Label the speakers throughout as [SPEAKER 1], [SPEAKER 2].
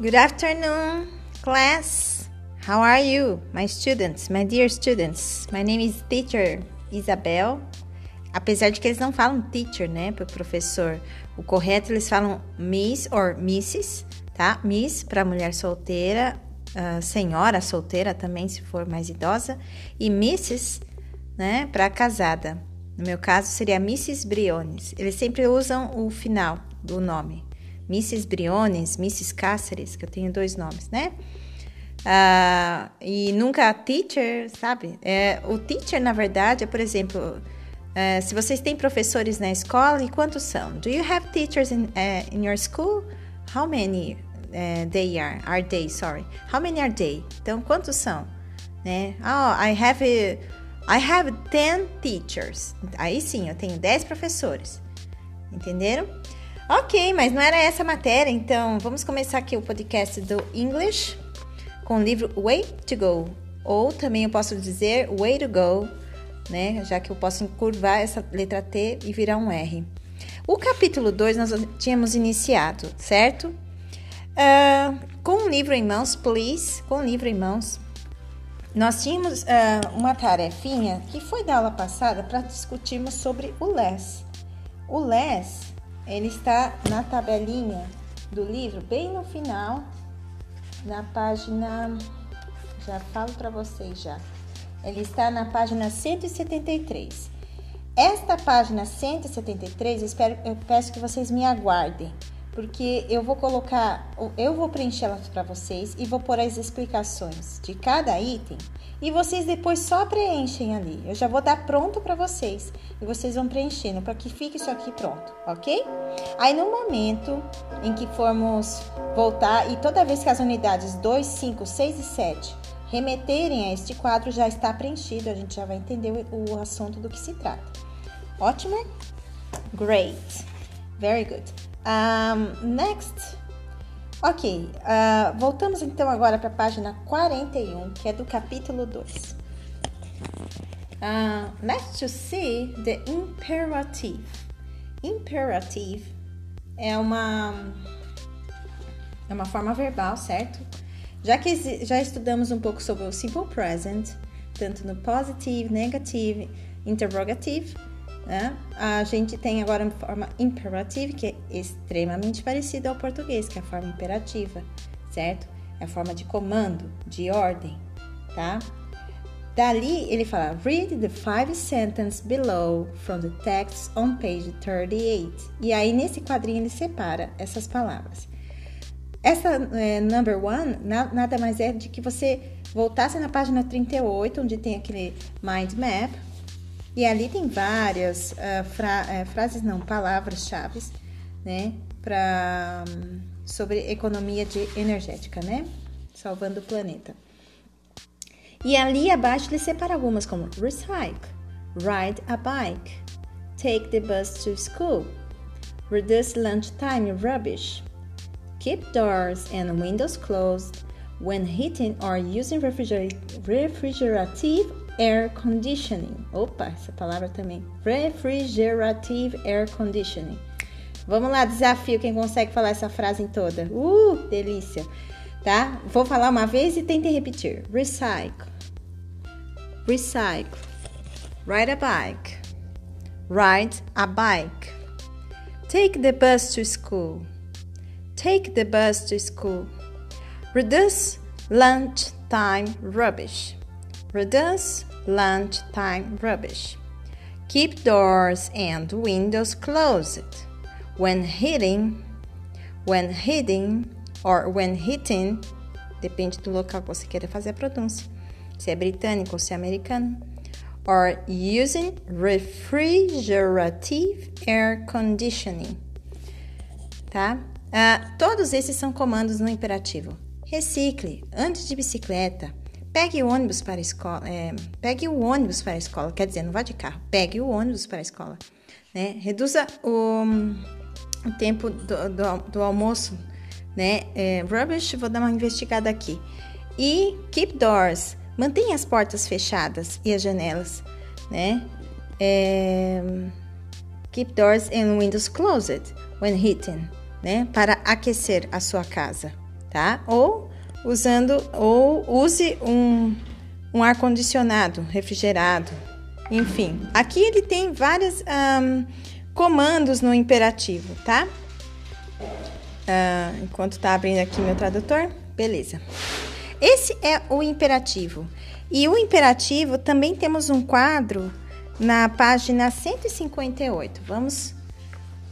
[SPEAKER 1] Good afternoon, class. How are you, my students, my dear students? My name is teacher Isabel. Apesar de que eles não falam teacher, né, para o professor. O correto eles falam miss or misses, tá? Miss para mulher solteira, uh, senhora solteira também, se for mais idosa, e misses, né, para casada. No meu caso seria Mrs. Briones. Eles sempre usam o final do nome. Mrs. Briones, Mrs. Cáceres, que eu tenho dois nomes, né? Uh, e nunca teacher, sabe? É, o teacher, na verdade, é, por exemplo, uh, se vocês têm professores na escola, e quantos são? Do you have teachers in, uh, in your school? How many uh, they are? Are they, sorry. How many are they? Então, quantos são? Né? Oh, I have, I have 10 teachers. Aí sim, eu tenho 10 professores. Entenderam? Ok, mas não era essa a matéria, então vamos começar aqui o podcast do English com o livro Way to Go, ou também eu posso dizer Way to Go, né? Já que eu posso encurvar essa letra T e virar um R. O capítulo 2 nós tínhamos iniciado, certo? Uh, com o livro em mãos, please, com o livro em mãos, nós tínhamos uh, uma tarefinha que foi da aula passada para discutirmos sobre o less. O less ele está na tabelinha do livro, bem no final, na página. Já falo para vocês já. Ele está na página 173. Esta página 173, eu, espero, eu peço que vocês me aguardem, porque eu vou colocar, eu vou preencher elas para vocês e vou pôr as explicações de cada item e vocês depois só preenchem ali. Eu já vou dar pronto para vocês e vocês vão preenchendo para que fique isso aqui pronto, ok? Aí no momento em que formos voltar e toda vez que as unidades 2, 5, 6 e 7 remeterem a este quadro já está preenchido, a gente já vai entender o assunto do que se trata. Ótimo? Great. Very good. Um, next. Ok, uh, voltamos então agora para a página 41, que é do capítulo 2. Uh, let's just see the imperative. Imperative é uma, é uma forma verbal, certo? Já que já estudamos um pouco sobre o simple present, tanto no positive, negative, interrogative, né? A gente tem agora a forma imperative, que é extremamente parecida ao português, que é a forma imperativa, certo? É a forma de comando, de ordem, tá? Dali ele fala: Read the five sentences below from the text on page 38. E aí nesse quadrinho ele separa essas palavras. Essa é, number one na, nada mais é de que você voltasse na página 38, onde tem aquele mind map, e ali tem várias uh, fra uh, frases, não, palavras-chave, né, para um, sobre economia de energética, né, salvando o planeta. E ali abaixo ele separa algumas como recycle, ride a bike, take the bus to school, reduce lunchtime rubbish, keep doors and windows closed when heating or using refrigerative air conditioning. Opa, essa palavra também. Refrigerative air conditioning. Vamos lá, desafio quem consegue falar essa frase toda. Uh, delícia. Tá? Vou falar uma vez e tentem repetir. Recycle. Recycle. Ride a bike. Ride a bike. Take the bus to school. Take the bus to school. Reduce lunchtime rubbish. Reduce lunchtime rubbish. Keep doors and windows closed. When hitting, when hitting or when hitting, depende do local que você queira fazer a pronúncia, se é britânico ou se é americano, or using refrigerative air conditioning. Tá? Uh, todos esses são comandos no imperativo. Recicle, antes de bicicleta, Pegue o ônibus para a escola. É, pegue o ônibus para a escola. Quer dizer, não vá de carro. Pegue o ônibus para a escola. Né? Reduza o, o tempo do, do, do, almoço. Né? É, rubbish, vou dar uma investigada aqui. E keep doors. Mantenha as portas fechadas e as janelas. Né? É, keep doors and windows closed when heating. Né? Para aquecer a sua casa. tá? Ou usando, ou use um, um ar-condicionado refrigerado, enfim. Aqui ele tem vários um, comandos no imperativo, tá? Uh, enquanto tá abrindo aqui meu tradutor, beleza. Esse é o imperativo. E o imperativo também temos um quadro na página 158. Vamos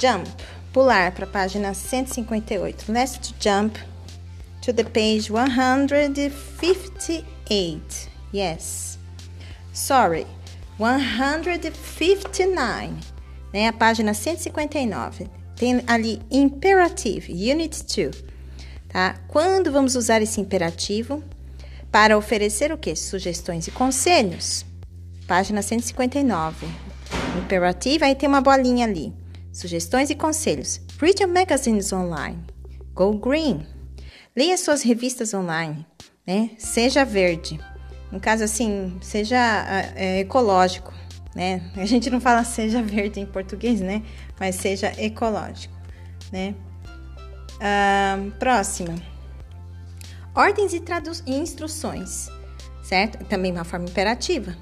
[SPEAKER 1] jump, pular para a página 158. Let's jump to the page 158. Yes. Sorry. 159, né? A página 159. Tem ali imperative, unit 2, tá? Quando vamos usar esse imperativo? Para oferecer o que? Sugestões e conselhos. Página 159. Imperative, aí tem uma bolinha ali. Sugestões e conselhos. Read your magazines online. Go green. Leia suas revistas online, né? Seja verde. No caso assim, seja é, ecológico, né? A gente não fala seja verde em português, né? Mas seja ecológico, né? Ah, próxima. Ordens e, e instruções, certo? Também uma forma imperativa.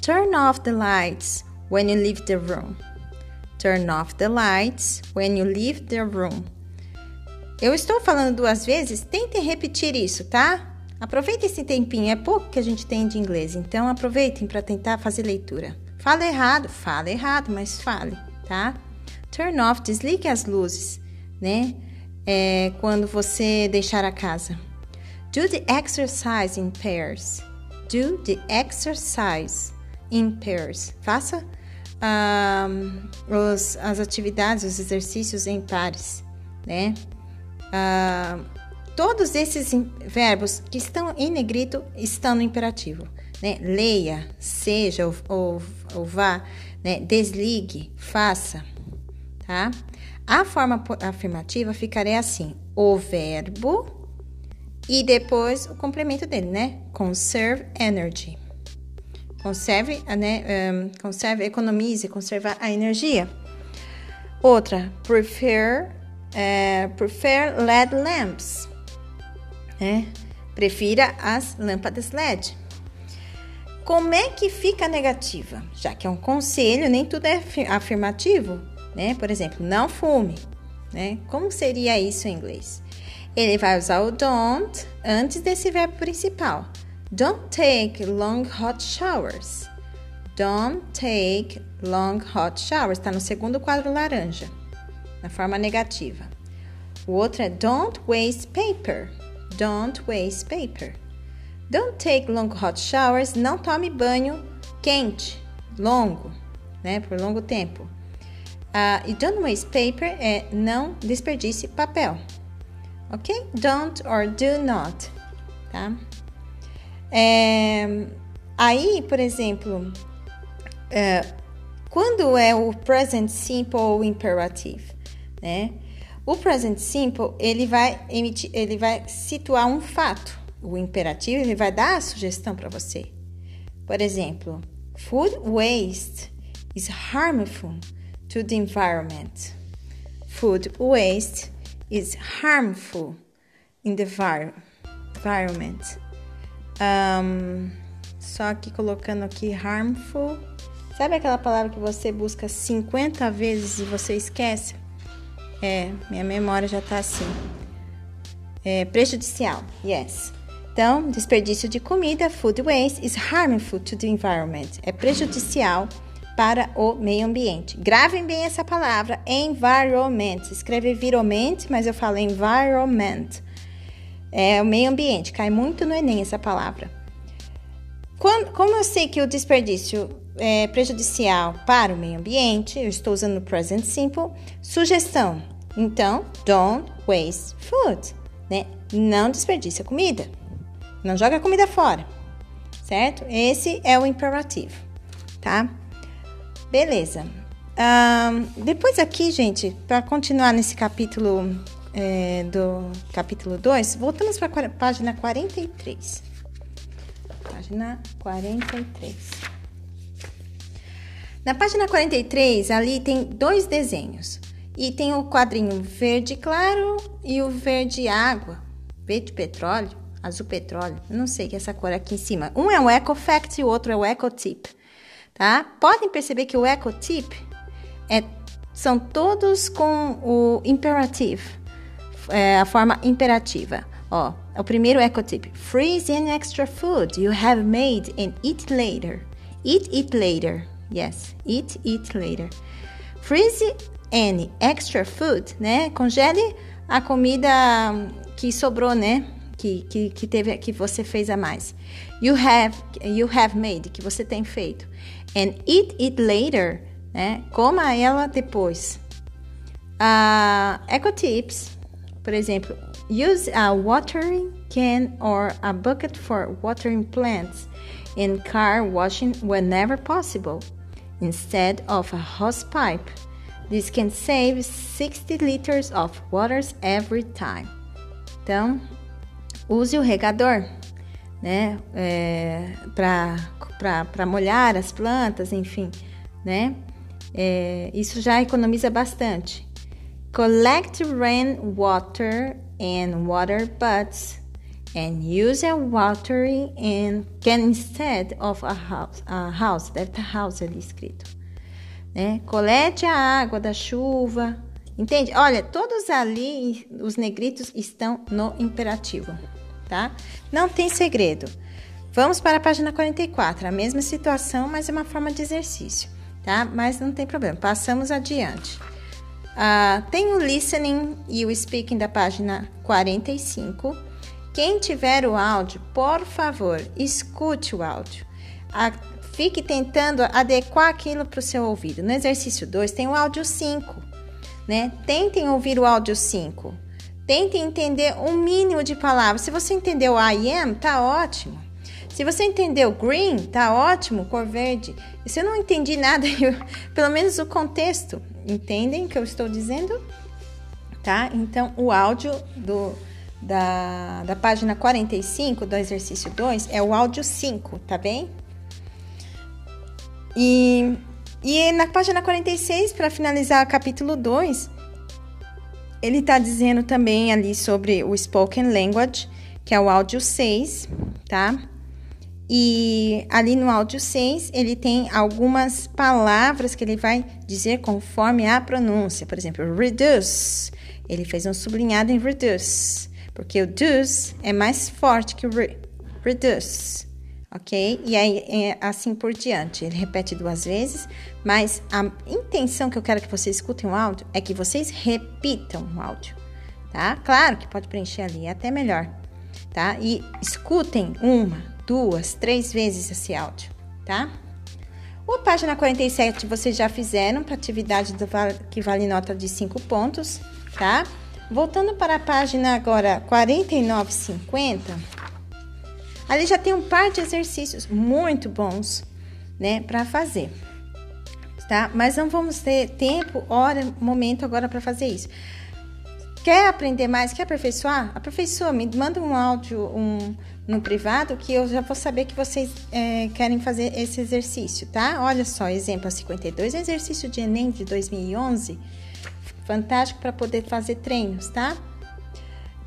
[SPEAKER 1] Turn off the lights when you leave the room. Turn off the lights when you leave the room. Eu estou falando duas vezes, tentem repetir isso, tá? Aproveitem esse tempinho, é pouco que a gente tem de inglês, então aproveitem para tentar fazer leitura. Fala errado, fala errado, mas fale, tá? Turn off, desligue as luzes, né? É, quando você deixar a casa. Do the exercise in pairs. Do the exercise in pairs. Faça um, os, as atividades, os exercícios em pares, né? Uh, todos esses verbos que estão em negrito estão no imperativo. Né? Leia, seja ou, ou, ou vá, né? desligue, faça. Tá? A forma afirmativa ficaria assim: o verbo e depois o complemento dele, né? Conserve energy. Conserve, né? Um, conserve, economize, conservar a energia. Outra, prefer é, prefer LED lamps. Né? Prefira as lâmpadas LED. Como é que fica negativa? Já que é um conselho, nem tudo é afirmativo, né? Por exemplo, não fume, né? Como seria isso em inglês? Ele vai usar o don't antes desse verbo principal. Don't take long hot showers. Don't take long hot showers. Está no segundo quadro laranja na forma negativa. O outro é don't waste paper. Don't waste paper. Don't take long hot showers. Não tome banho quente, longo, né, por longo tempo. Uh, e don't waste paper é não desperdice papel. Ok? Don't or do not, tá? É, aí, por exemplo, é, quando é o present simple ou imperative? Né? O present simple, ele vai emitir, ele vai situar um fato. O imperativo, ele vai dar a sugestão para você. Por exemplo, food waste is harmful to the environment. Food waste is harmful in the environment. Um, só que colocando aqui harmful. Sabe aquela palavra que você busca 50 vezes e você esquece? É, minha memória já tá assim. É, prejudicial, yes. Então, desperdício de comida, food waste, is harmful to the environment. É prejudicial para o meio ambiente. Gravem bem essa palavra, environment. Escreve environment, mas eu falo environment. É o meio ambiente, cai muito no Enem essa palavra. Quando, como eu sei que o desperdício é prejudicial para o meio ambiente, eu estou usando o present simple. Sugestão: então, don't waste food, né? Não desperdiça comida. Não joga comida fora, certo? Esse é o imperativo, tá? Beleza. Um, depois aqui, gente, para continuar nesse capítulo é, do capítulo 2, voltamos para a página 43. Página 43. Na página 43, ali tem dois desenhos. E tem o quadrinho verde claro e o verde água, verde petróleo, azul petróleo, eu não sei que é essa cor aqui em cima. Um é o Eco Fact e o outro é o Eco Tip, tá? Podem perceber que o Eco Tip é, são todos com o imperative, é, a forma imperativa. Ó, o primeiro Eco Tip: freeze any extra food you have made and eat later. Eat it later. Yes, eat it later. Freeze any extra food, né? Congele a comida que sobrou, né? Que, que, que teve que você fez a mais. You have you have made que você tem feito. And eat it later, né? Coma ela depois. Uh, eco tips, por exemplo, use a watering can or a bucket for watering plants and car washing whenever possible instead of a hose pipe. This can save 60 liters of water every time. Então, use o regador, né? É, para molhar as plantas, enfim, né? É, isso já economiza bastante. Collect rainwater and water butts and use a watering and can instead of a house. A house, deve estar house ali escrito. Né? Colete a água da chuva. Entende? Olha, todos ali, os negritos estão no imperativo, tá? Não tem segredo. Vamos para a página 44. A mesma situação, mas é uma forma de exercício, tá? Mas não tem problema. Passamos adiante. Uh, tem o listening e o speaking da página 45 quem tiver o áudio, por favor, escute o áudio. A, fique tentando adequar aquilo para o seu ouvido. No exercício 2 tem o áudio 5, né? Tentem ouvir o áudio 5. Tentem entender um mínimo de palavras. Se você entendeu I am, tá ótimo. Se você entendeu green, tá ótimo, cor verde. E se eu não entendi nada, eu, pelo menos o contexto, entendem o que eu estou dizendo? Tá? Então, o áudio do da, da página 45 do exercício 2 é o áudio 5, tá bem? E, e na página 46, para finalizar o capítulo 2, ele está dizendo também ali sobre o spoken language, que é o áudio 6, tá? E ali no áudio 6, ele tem algumas palavras que ele vai dizer conforme a pronúncia. Por exemplo, reduce. Ele fez um sublinhado em reduce porque o does é mais forte que o re, reduce, ok? E aí, é assim por diante. Ele repete duas vezes, mas a intenção que eu quero que vocês escutem o áudio é que vocês repitam o áudio, tá? Claro que pode preencher ali, é até melhor, tá? E escutem uma, duas, três vezes esse áudio, tá? O página 47 vocês já fizeram para atividade do, que vale nota de 5 pontos, tá? Voltando para a página agora 4950, ali já tem um par de exercícios muito bons, né, para fazer. Tá? Mas não vamos ter tempo, hora, momento agora para fazer isso. Quer aprender mais? Quer aperfeiçoar? Aperfeiçoa, me manda um áudio um, no privado que eu já vou saber que vocês é, querem fazer esse exercício, tá? Olha só, exemplo 52, exercício de Enem de 2011 fantástico para poder fazer treinos, tá?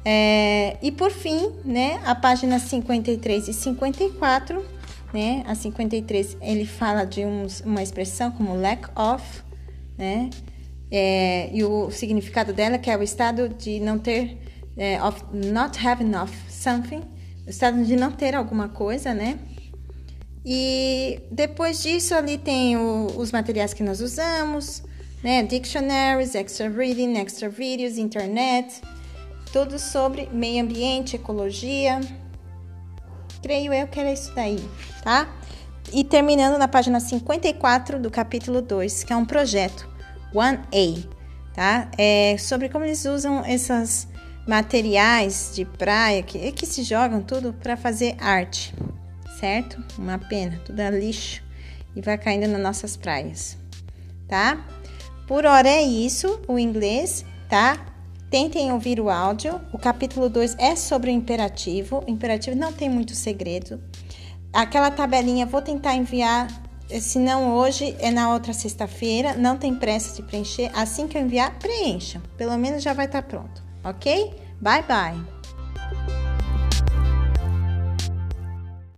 [SPEAKER 1] É, e por fim, né, a página 53 e 54, né, a 53 ele fala de uns, uma expressão como lack of, né, é, e o significado dela que é o estado de não ter, é, of not having enough something, o estado de não ter alguma coisa, né, e depois disso ali tem o, os materiais que nós usamos, né? Dictionaries, extra reading, extra vídeos, internet, tudo sobre meio ambiente, ecologia. Creio eu que era isso daí, tá? E terminando na página 54 do capítulo 2, que é um projeto 1A, tá? É sobre como eles usam esses materiais de praia que, que se jogam tudo para fazer arte, certo? Uma pena, tudo é lixo e vai caindo nas nossas praias, tá? Por hora é isso, o inglês, tá? Tentem ouvir o áudio. O capítulo 2 é sobre o imperativo. O imperativo não tem muito segredo. Aquela tabelinha vou tentar enviar, se não hoje, é na outra sexta-feira. Não tem pressa de preencher. Assim que eu enviar, preencha. Pelo menos já vai estar pronto, ok? Bye, bye!